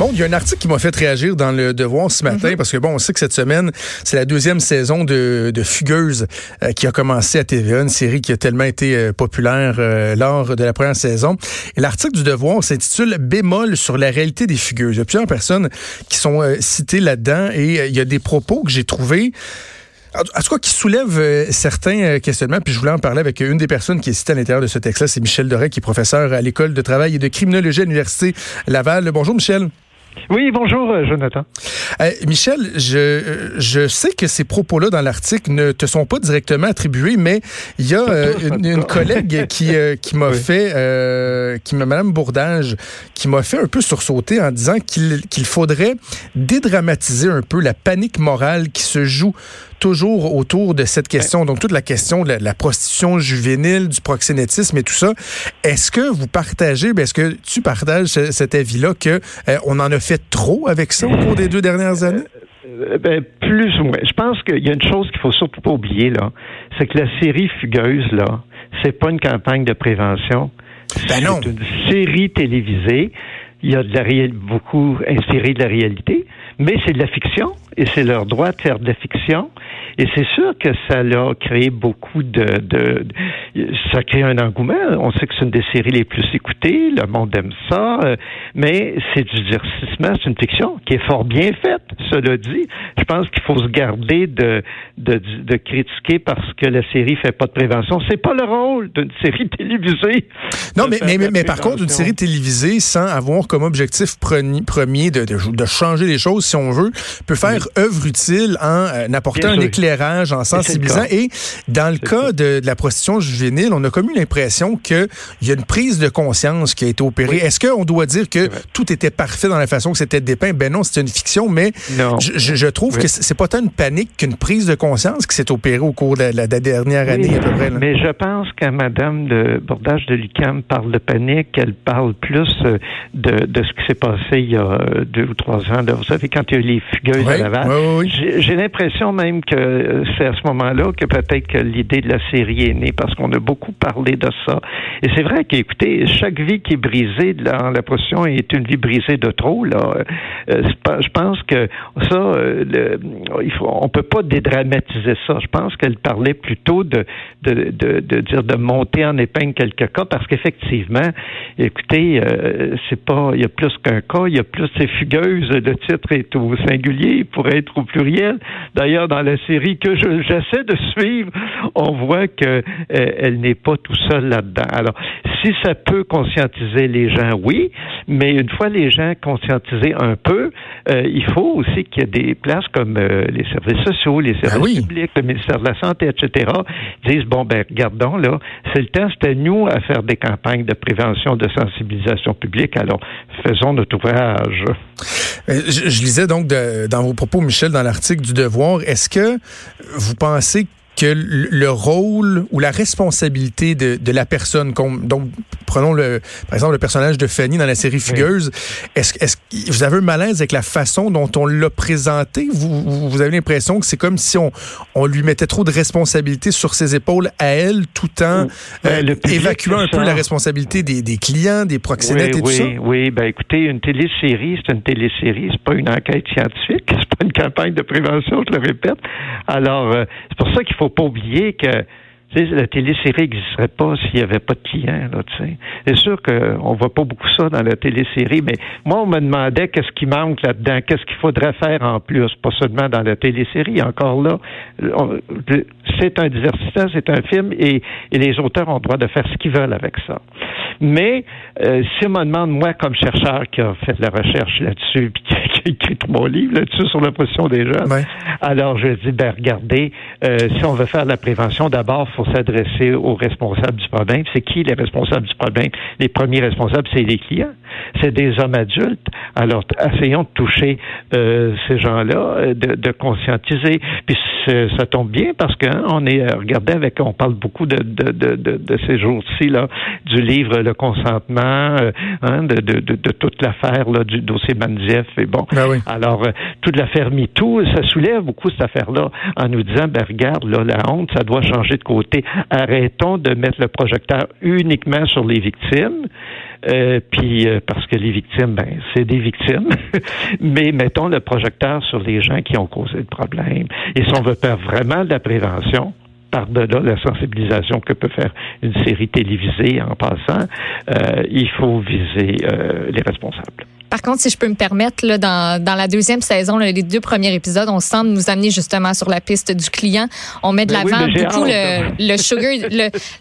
Bon, il y a un article qui m'a fait réagir dans le Devoir ce matin parce que bon, on sait que cette semaine, c'est la deuxième saison de, de Fugueuse euh, qui a commencé à TVA, une série qui a tellement été euh, populaire euh, lors de la première saison. Et l'article du Devoir s'intitule Bémol sur la réalité des fugueuses. Il y a plusieurs personnes qui sont citées là-dedans et il y a des propos que j'ai trouvés en tout cas, qui soulève certains questionnements, puis je voulais en parler avec une des personnes qui est citée à l'intérieur de ce texte-là, c'est Michel Doré, qui est professeur à l'École de travail et de criminologie à l'Université Laval. Bonjour, Michel. Oui, bonjour, euh, Jonathan. Euh, Michel, je, je sais que ces propos-là dans l'article ne te sont pas directement attribués, mais il y a euh, une, collègue qui, qui m'a fait, qui m'a, Madame Bourdage, qui m'a fait un peu sursauter en disant qu'il, qu'il faudrait dédramatiser un peu la panique morale qui se joue toujours autour de cette question. Donc, toute la question de la, prostitution juvénile, du proxénétisme et tout ça. Est-ce que vous partagez, ben, est-ce que tu partages cet avis-là que on en a fait trop avec ça au cours des deux dernières années? Euh, ben, plus ou moins. Je pense qu'il y a une chose qu'il faut surtout pas oublier, là. C'est que la série Fugueuse, là, c'est pas une campagne de prévention. Ben non. C'est une série télévisée. Il y a de la réalité, beaucoup inspiré de la réalité, mais c'est de la fiction et c'est leur droit de faire de la fiction. Et c'est sûr que ça a créé beaucoup de, de, ça a créé un engouement. On sait que c'est une des séries les plus écoutées. Le monde aime ça. Euh, mais c'est du divertissement. C'est une fiction qui est fort bien faite. Cela dit, je pense qu'il faut se garder de, de, de critiquer parce que la série fait pas de prévention. C'est pas le rôle d'une série télévisée. Non, mais, mais, mais, par contre, une série télévisée sans avoir comme objectif premier de changer les choses, si on veut, peut faire œuvre utile en euh, apportant un éclairage, en sensibilisant. Et, dans le cas de, la prostitution juvénile, on a comme eu l'impression qu'il y a une prise de conscience qui a été opérée. Est-ce qu'on doit dire que tout était parfait dans la façon que c'était dépeint? Ben non, c'est une fiction, mais je, je, trouve que c'est pas tant une panique qu'une prise de conscience qui s'est opérée au cours de la, dernière année à peu près. Mais je pense qu'à Madame de Bordage de Lucam parle de panique, elle parle plus euh, de, de ce qui s'est passé il y a euh, deux ou trois ans. Vous savez, quand il y a eu les fugueuses à Laval, j'ai l'impression même que euh, c'est à ce moment-là que peut-être que l'idée de la série est née parce qu'on a beaucoup parlé de ça. Et c'est vrai qu'écoutez, chaque vie qui est brisée dans la position est une vie brisée de trop. Là, euh, je pense que ça, euh, le, on peut pas dédramatiser ça. Je pense qu'elle parlait plutôt de, de, de, dire de monter en épingle quelques cas parce qu'effectivement, écoutez, c'est pas, il y a plus qu'un cas, il y a plus c'est fugueuse. Le titre est au singulier, il pourrait être au pluriel. D'ailleurs, dans la que j'essaie de suivre, on voit qu'elle euh, n'est pas tout seule là-dedans. Alors, si ça peut conscientiser les gens, oui, mais une fois les gens conscientisés un peu, euh, il faut aussi qu'il y ait des places comme euh, les services sociaux, les ben services publics, le ministère de la Santé, etc., disent, bon, ben, regardons, là, c'est le temps, c'était nous à faire des campagnes de prévention, de sensibilisation publique, alors faisons notre ouvrage. Je, je lisais donc de, dans vos propos, Michel, dans l'article du Devoir, est-ce que vous pensez que le rôle ou la responsabilité de, de la personne, donc prenons le, par exemple le personnage de Fanny dans la série Fugueuse, est-ce est que vous avez un malaise avec la façon dont on l'a présenté? Vous, vous avez l'impression que c'est comme si on, on lui mettait trop de responsabilités sur ses épaules à elle, tout en ben, euh, évacuant un peu la responsabilité des, des clients, des proxénètes et tout ça? Oui, oui, ben écoutez, une télésérie, c'est une télésérie, c'est pas une enquête scientifique, c'est pas une campagne de prévention, je le répète. Alors, euh, c'est pour ça qu'il faut pas oublier que la télésérie n'existerait pas s'il n'y avait pas de clients. Là, c'est sûr qu'on voit pas beaucoup ça dans la télésérie, mais moi, on me demandait qu'est-ce qui manque là-dedans, qu'est-ce qu'il faudrait faire en plus, pas seulement dans la télésérie. Encore là, c'est un divertissement, c'est un film, et, les auteurs ont le droit de faire ce qu'ils veulent avec ça. Mais euh, si on me demande, moi, comme chercheur qui a fait de la recherche là-dessus, puis a écrit mon livre là-dessus sur position des jeunes, alors je dis, ben regardez, euh, si on veut faire de la prévention, d'abord, il faut s'adresser aux responsables du problème. C'est qui les responsables du problème? Les premiers responsables, c'est les clients. C'est des hommes adultes. Alors, essayons de toucher euh, ces gens-là, de, de, conscientiser. Puis ça tombe bien parce qu'on hein, est regardez avec, on parle beaucoup de, de, de, de ces jours-ci là du livre Le consentement, hein, de, de, de, toute l'affaire là du dossier Manzieff et bon. Ben oui. Alors toute l'affaire MeToo, ça soulève beaucoup cette affaire-là en nous disant ben regarde là la honte, ça doit changer de côté. Arrêtons de mettre le projecteur uniquement sur les victimes. Euh, puis euh, parce que les victimes, ben, c'est des victimes. Mais mettons le projecteur sur les gens qui ont causé le problème. Et si on veut faire vraiment de la prévention, par-delà la sensibilisation que peut faire une série télévisée en passant, euh, il faut viser les responsables. Par contre, si je peux me permettre, là, dans, dans la deuxième saison, les deux premiers épisodes, on semble nous amener justement sur la piste du client. On met de ben l'avant beaucoup le, le, sugar,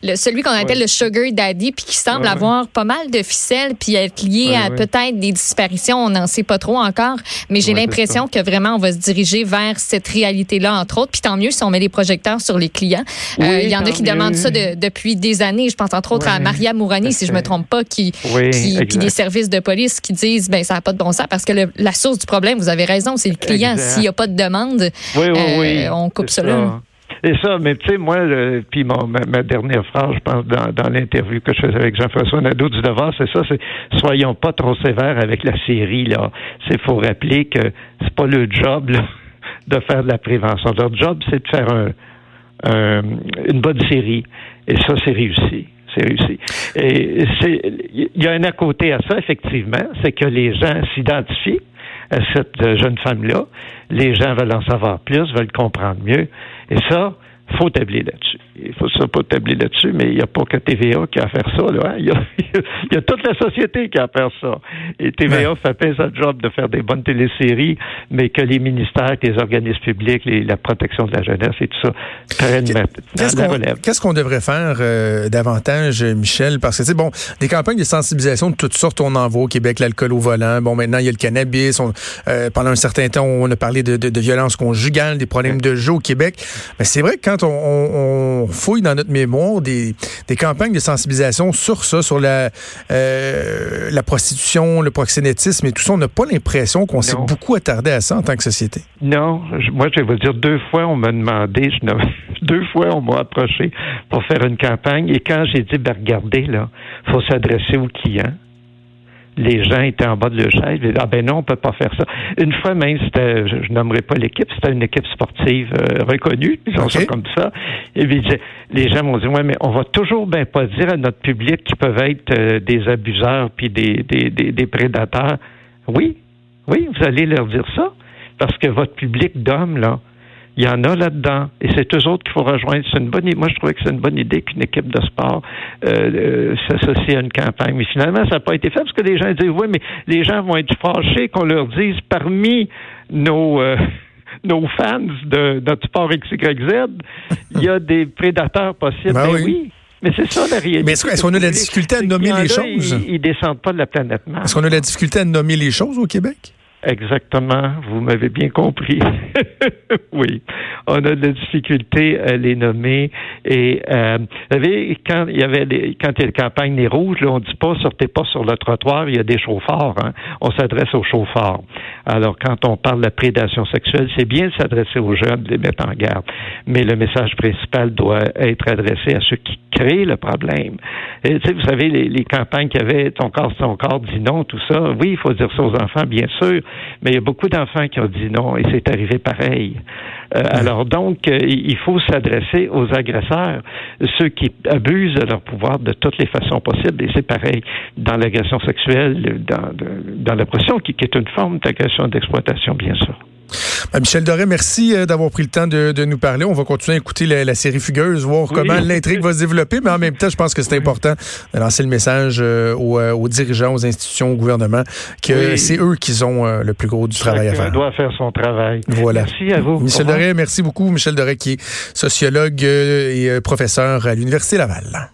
le, celui qu'on appelle le sugar daddy, puis qui semble avoir pas mal de ficelles, puis être lié à peut-être des disparitions. On n'en sait pas trop encore, mais j'ai l'impression que vraiment on va se diriger vers cette réalité-là, entre autres. Puis tant mieux si on met les projecteurs sur les clients. Euh, il y en a qui demandent ça depuis des années. Je pense entre autres à Maria Mourani, si je me trompe pas, qui, qui, qui des services de police qui disent ben ben, ça n'a pas de bon sens parce que la source du problème, vous avez raison, c'est le client. S'il n'y a pas de demande, euh, on coupe cela. C'est ça, mais tu sais, moi, puis ma, dernière phrase, je pense, dans, l'interview que je faisais avec Jean-François Nadeau du Devoir, c'est ça, c'est soyons pas trop sévères avec la série, là. C'est faut rappeler que c'est pas le job, de faire de la prévention. Leur job, c'est de faire une bonne série. Et ça, c'est réussi réussi. Il y a un à côté à ça, effectivement, c'est que les gens s'identifient à cette jeune femme-là. Les gens veulent en savoir plus, veulent comprendre mieux. Et ça, faut tabler là-dessus. Il faut ça pas tabler là-dessus, mais il n'y a pas que TVA qui a à faire ça. Là, hein. il, y a, toute la société qui a à faire ça. Et TVA fait pas sa job de faire des bonnes téléséries, mais que les ministères, les organismes publics, la protection de la jeunesse et tout ça prennent Qu'est-ce qu'on qu'est-ce qu'on devrait faire euh, davantage, Michel? Parce que, c'est bon, des campagnes de sensibilisation de toutes sortes, on en voit au Québec, l'alcool au volant. Bon, maintenant, il y a le cannabis. Euh, pendant un certain temps, on a parlé de, de, de violence conjugale, des problèmes de jeu au Québec. Mais c'est vrai que quand on, fouille dans notre mémoire des, campagnes de sensibilisation sur ça, sur la, euh, la prostitution, le proxénétisme et tout ça, on n'a pas l'impression qu'on s'est beaucoup attardé à ça en tant que société. Non, moi je vais vous dire, deux fois on m'a demandé, deux fois on m'a approché pour faire une campagne. Et quand j'ai dit, ben regardez là, faut s'adresser aux clients les gens étaient en bas de leur chaise. Ah ben non, on peut pas faire ça. Une fois même, c'était, je, nommerai pas l'équipe, c'était une équipe sportive euh, reconnue, disons ça comme ça. Et puis, les gens m'ont dit, ouais, mais on va toujours ben pas dire à notre public qu'ils peuvent être euh, des abuseurs puis des, des, des, des prédateurs. Oui, oui, vous allez leur dire ça parce que votre public d'hommes là, il y en a là-dedans. Et c'est eux autres qu'il faut rejoindre. C'est une bonne Moi, je trouvais que c'est une bonne idée qu'une équipe de sport euh, euh, s'associe à une campagne. Mais finalement, ça n'a pas été fait parce que les gens disent, oui, mais les gens vont être fâchés qu'on leur dise parmi nos... Euh, nos fans de notre sport XYZ, il y a des prédateurs possibles. Ben, ben oui. Mais c'est ça la réalité. Mais est-ce qu'on a de la difficulté à nommer les choses? Ils, ils descendent pas de la planète Mars. Est-ce qu'on a de la difficulté à nommer les choses au Québec? Exactement, vous m'avez bien compris. oui, on a de la difficulté à les nommer. Et euh, vous savez, quand il y avait les, quand il y a les campagnes des rouges, là, on dit pas sortez pas sur le trottoir, il y a des chauffards. Hein. On s'adresse aux chauffards. Alors, quand on parle de la prédation sexuelle, c'est bien de s'adresser aux jeunes, de les mettre en garde. Mais le message principal doit être adressé à ceux qui créent le problème. Et, vous savez, les, les campagnes qu'il y avait, ton corps, ton corps, dit non, tout ça. Oui, il faut dire ça aux enfants, bien sûr mais il y a beaucoup d'enfants qui ont dit non et c'est arrivé pareil. Euh, alors donc, euh, il faut s'adresser aux agresseurs, ceux qui abusent de leur pouvoir de toutes les façons possibles. Et c'est pareil dans l'agression sexuelle, dans, dans l'oppression, qui, qui est une forme d'agression d'exploitation, bien sûr. Ben, Michel Doré, merci euh, d'avoir pris le temps de, nous parler. On va continuer à écouter la, série Fugueuse, voir comment l'intrigue va se développer, mais en même temps, je pense que c'est important de lancer le message euh, euh, aux, dirigeants, aux institutions, au gouvernement, que c'est eux qui ont le plus gros du travail à faire. doit faire son travail. Voilà. Merci à vous. Michel Doré, merci beaucoup. Michel Doré qui est sociologue et professeur à l'Université Laval.